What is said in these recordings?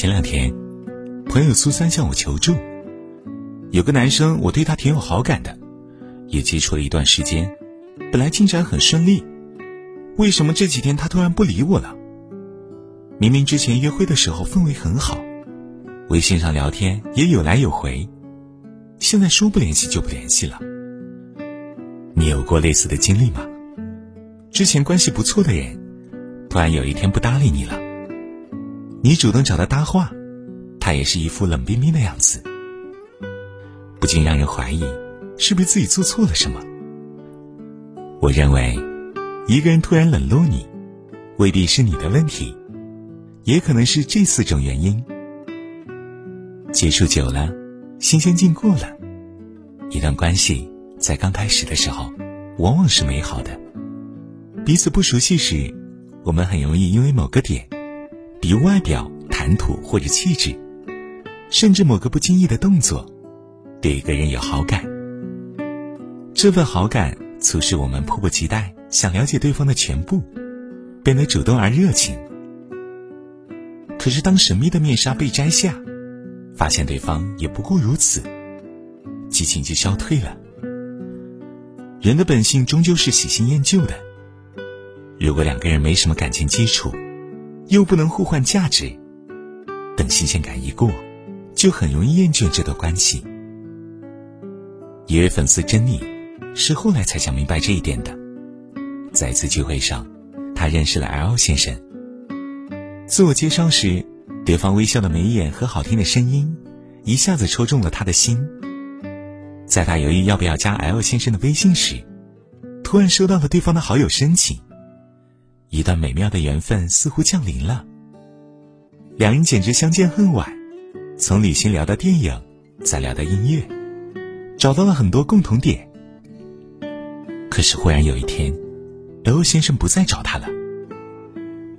前两天，朋友苏三向我求助，有个男生我对他挺有好感的，也接触了一段时间，本来进展很顺利，为什么这几天他突然不理我了？明明之前约会的时候氛围很好，微信上聊天也有来有回，现在说不联系就不联系了。你有过类似的经历吗？之前关系不错的人，突然有一天不搭理你了。你主动找他搭话，他也是一副冷冰冰的样子，不禁让人怀疑，是不是自己做错了什么？我认为，一个人突然冷落你，未必是你的问题，也可能是这四种原因。接触久了，新鲜劲过了，一段关系在刚开始的时候，往往是美好的。彼此不熟悉时，我们很容易因为某个点。比如外表、谈吐或者气质，甚至某个不经意的动作，对一个人有好感。这份好感促使我们迫不及待想了解对方的全部，变得主动而热情。可是当神秘的面纱被摘下，发现对方也不过如此，激情就消退了。人的本性终究是喜新厌旧的。如果两个人没什么感情基础，又不能互换价值，等新鲜感一过，就很容易厌倦这段关系。一位粉丝珍妮，是后来才想明白这一点的。在一次聚会上，她认识了 L 先生。自我介绍时，对方微笑的眉眼和好听的声音，一下子戳中了他的心。在他犹豫要不要加 L 先生的微信时，突然收到了对方的好友申请。一段美妙的缘分似乎降临了，两人简直相见恨晚，从旅行聊到电影，再聊到音乐，找到了很多共同点。可是忽然有一天刘先生不再找他了。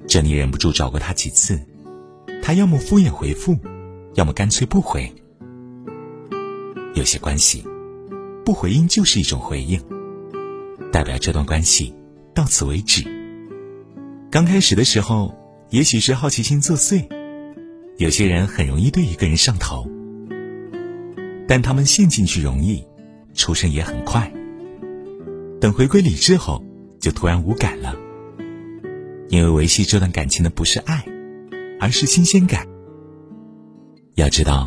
珍妮忍不住找过他几次，他要么敷衍回复，要么干脆不回。有些关系，不回应就是一种回应，代表这段关系到此为止。刚开始的时候，也许是好奇心作祟，有些人很容易对一个人上头，但他们陷进去容易，出身也很快。等回归理智后，就突然无感了，因为维系这段感情的不是爱，而是新鲜感。要知道，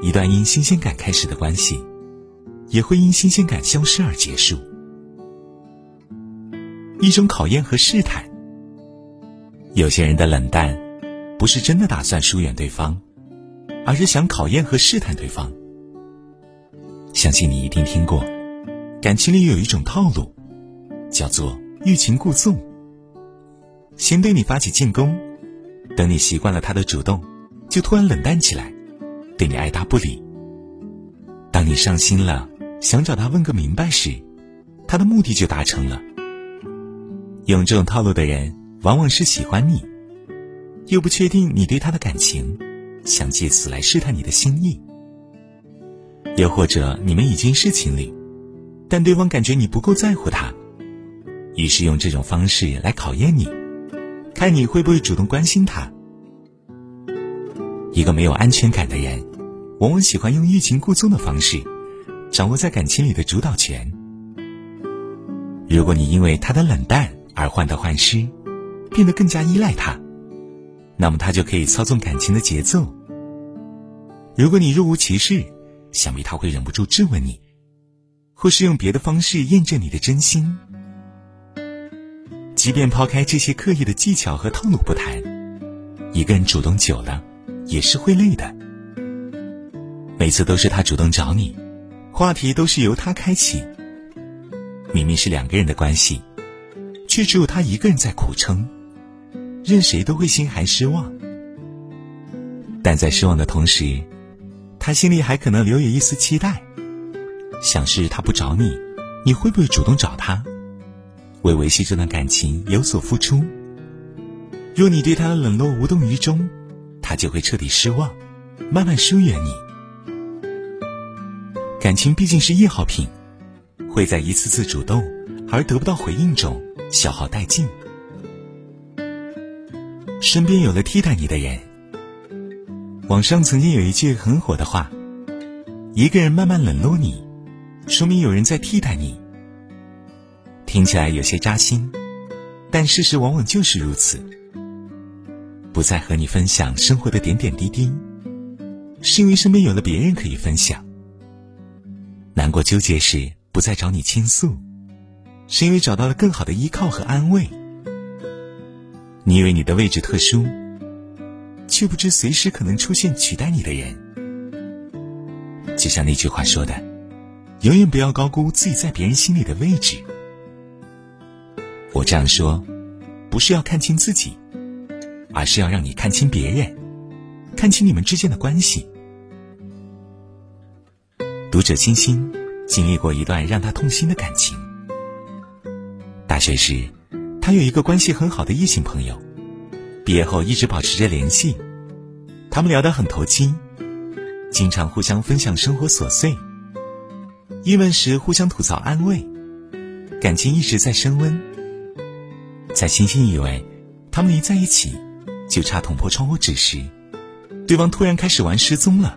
一段因新鲜感开始的关系，也会因新鲜感消失而结束。一种考验和试探。有些人的冷淡，不是真的打算疏远对方，而是想考验和试探对方。相信你一定听过，感情里有一种套路，叫做欲擒故纵。先对你发起进攻，等你习惯了他的主动，就突然冷淡起来，对你爱答不理。当你上心了，想找他问个明白时，他的目的就达成了。用这种套路的人。往往是喜欢你，又不确定你对他的感情，想借此来试探你的心意；又或者你们已经是情侣，但对方感觉你不够在乎他，于是用这种方式来考验你，看你会不会主动关心他。一个没有安全感的人，往往喜欢用欲擒故纵的方式，掌握在感情里的主导权。如果你因为他的冷淡而患得患失，变得更加依赖他，那么他就可以操纵感情的节奏。如果你若无其事，想必他会忍不住质问你，或是用别的方式验证你的真心。即便抛开这些刻意的技巧和套路不谈，一个人主动久了也是会累的。每次都是他主动找你，话题都是由他开启。明明是两个人的关系，却只有他一个人在苦撑。任谁都会心寒失望，但在失望的同时，他心里还可能留有一丝期待，想是他不找你，你会不会主动找他，为维系这段感情有所付出？若你对他的冷落无动于衷，他就会彻底失望，慢慢疏远你。感情毕竟是易耗品，会在一次次主动而得不到回应中消耗殆尽。身边有了替代你的人，网上曾经有一句很火的话：“一个人慢慢冷落你，说明有人在替代你。”听起来有些扎心，但事实往往就是如此。不再和你分享生活的点点滴滴，是因为身边有了别人可以分享；难过纠结时不再找你倾诉，是因为找到了更好的依靠和安慰。你以为你的位置特殊，却不知随时可能出现取代你的人。就像那句话说的：“永远不要高估自己在别人心里的位置。”我这样说，不是要看清自己，而是要让你看清别人，看清你们之间的关系。读者欣欣经历过一段让他痛心的感情。大学时，他有一个关系很好的异性朋友，毕业后一直保持着联系。他们聊得很投机，经常互相分享生活琐碎，郁闷时互相吐槽安慰，感情一直在升温。在欣欣以为他们一在一起就差捅破窗户纸时，对方突然开始玩失踪了。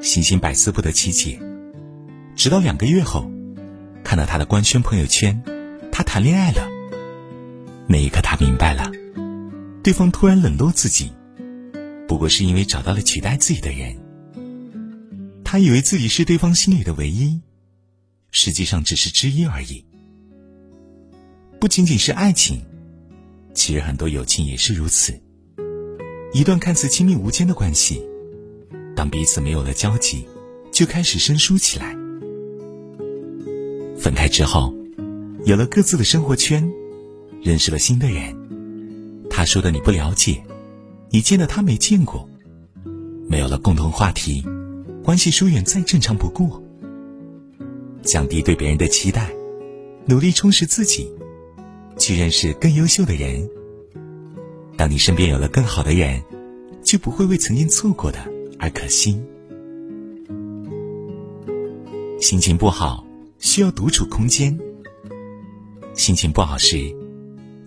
欣欣百思不得其解，直到两个月后，看到他的官宣朋友圈，他谈恋爱了。那一刻，他明白了，对方突然冷落自己，不过是因为找到了取代自己的人。他以为自己是对方心里的唯一，实际上只是之一而已。不仅仅是爱情，其实很多友情也是如此。一段看似亲密无间的关系，当彼此没有了交集，就开始生疏起来。分开之后，有了各自的生活圈，认识了新的人。他说的你不了解，你见的他没见过，没有了共同话题，关系疏远再正常不过。降低对别人的期待，努力充实自己。去认识更优秀的人。当你身边有了更好的人，就不会为曾经错过的而可惜。心情不好需要独处空间。心情不好时，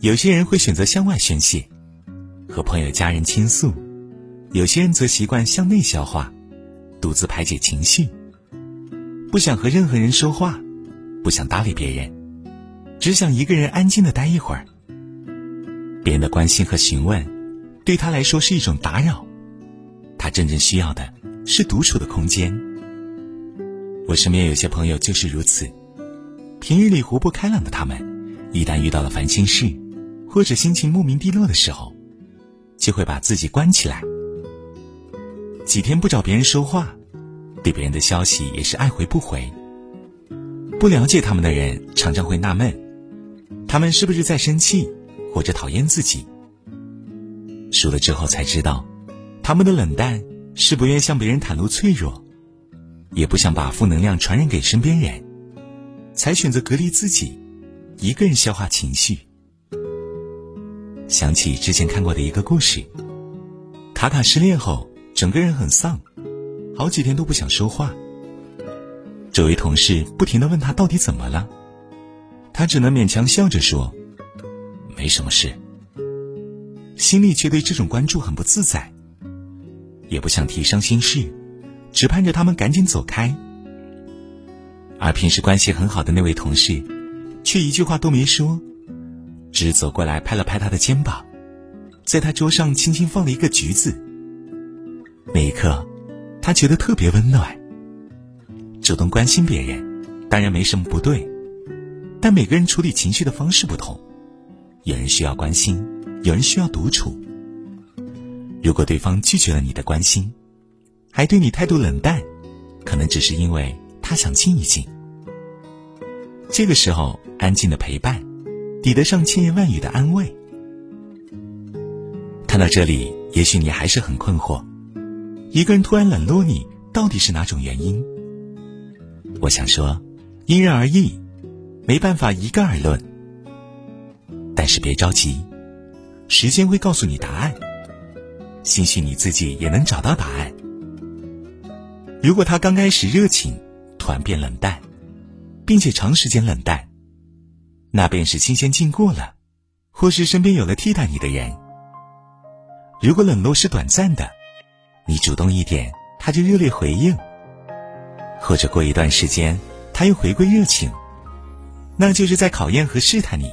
有些人会选择向外宣泄，和朋友、家人倾诉；有些人则习惯向内消化，独自排解情绪。不想和任何人说话，不想搭理别人。只想一个人安静的待一会儿。别人的关心和询问，对他来说是一种打扰。他真正需要的是独处的空间。我身边有些朋友就是如此，平日里活泼开朗的他们，一旦遇到了烦心事，或者心情莫名低落的时候，就会把自己关起来，几天不找别人说话，对别人的消息也是爱回不回。不了解他们的人常常会纳闷。他们是不是在生气，或者讨厌自己？输了之后才知道，他们的冷淡是不愿向别人袒露脆弱，也不想把负能量传染给身边人，才选择隔离自己，一个人消化情绪。想起之前看过的一个故事，卡卡失恋后，整个人很丧，好几天都不想说话。周围同事不停的问他到底怎么了。他只能勉强笑着说：“没什么事。”心里却对这种关注很不自在，也不想提伤心事，只盼着他们赶紧走开。而平时关系很好的那位同事，却一句话都没说，只走过来拍了拍他的肩膀，在他桌上轻轻放了一个橘子。那一刻，他觉得特别温暖。主动关心别人，当然没什么不对。但每个人处理情绪的方式不同，有人需要关心，有人需要独处。如果对方拒绝了你的关心，还对你态度冷淡，可能只是因为他想静一静。这个时候，安静的陪伴，抵得上千言万语的安慰。看到这里，也许你还是很困惑：一个人突然冷落你，到底是哪种原因？我想说，因人而异。没办法一概而论，但是别着急，时间会告诉你答案。兴许你自己也能找到答案。如果他刚开始热情，突然变冷淡，并且长时间冷淡，那便是新鲜劲过了，或是身边有了替代你的人。如果冷落是短暂的，你主动一点，他就热烈回应；或者过一段时间，他又回归热情，那就是在考验和试探你。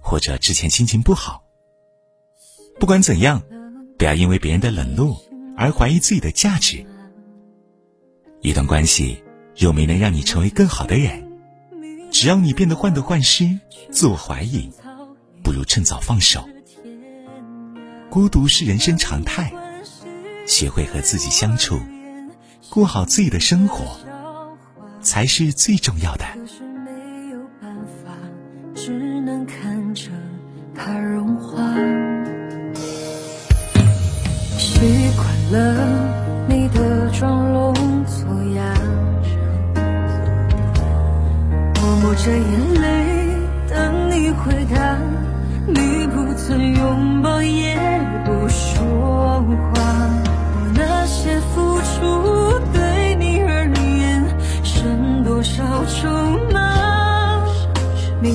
或者之前心情不好。不管怎样，不要因为别人的冷落而怀疑自己的价值。一段关系若没能让你成为更好的人，只要你变得患得患失、自我怀疑，不如趁早放手。孤独是人生常态，学会和自己相处，过好自己的生活，才是最重要的。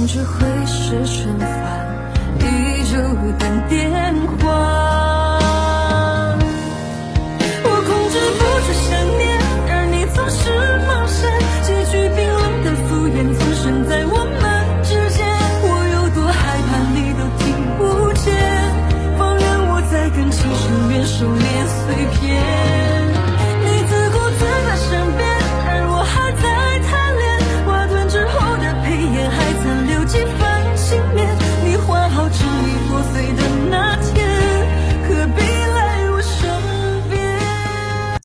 只会是春烦，依旧等电话。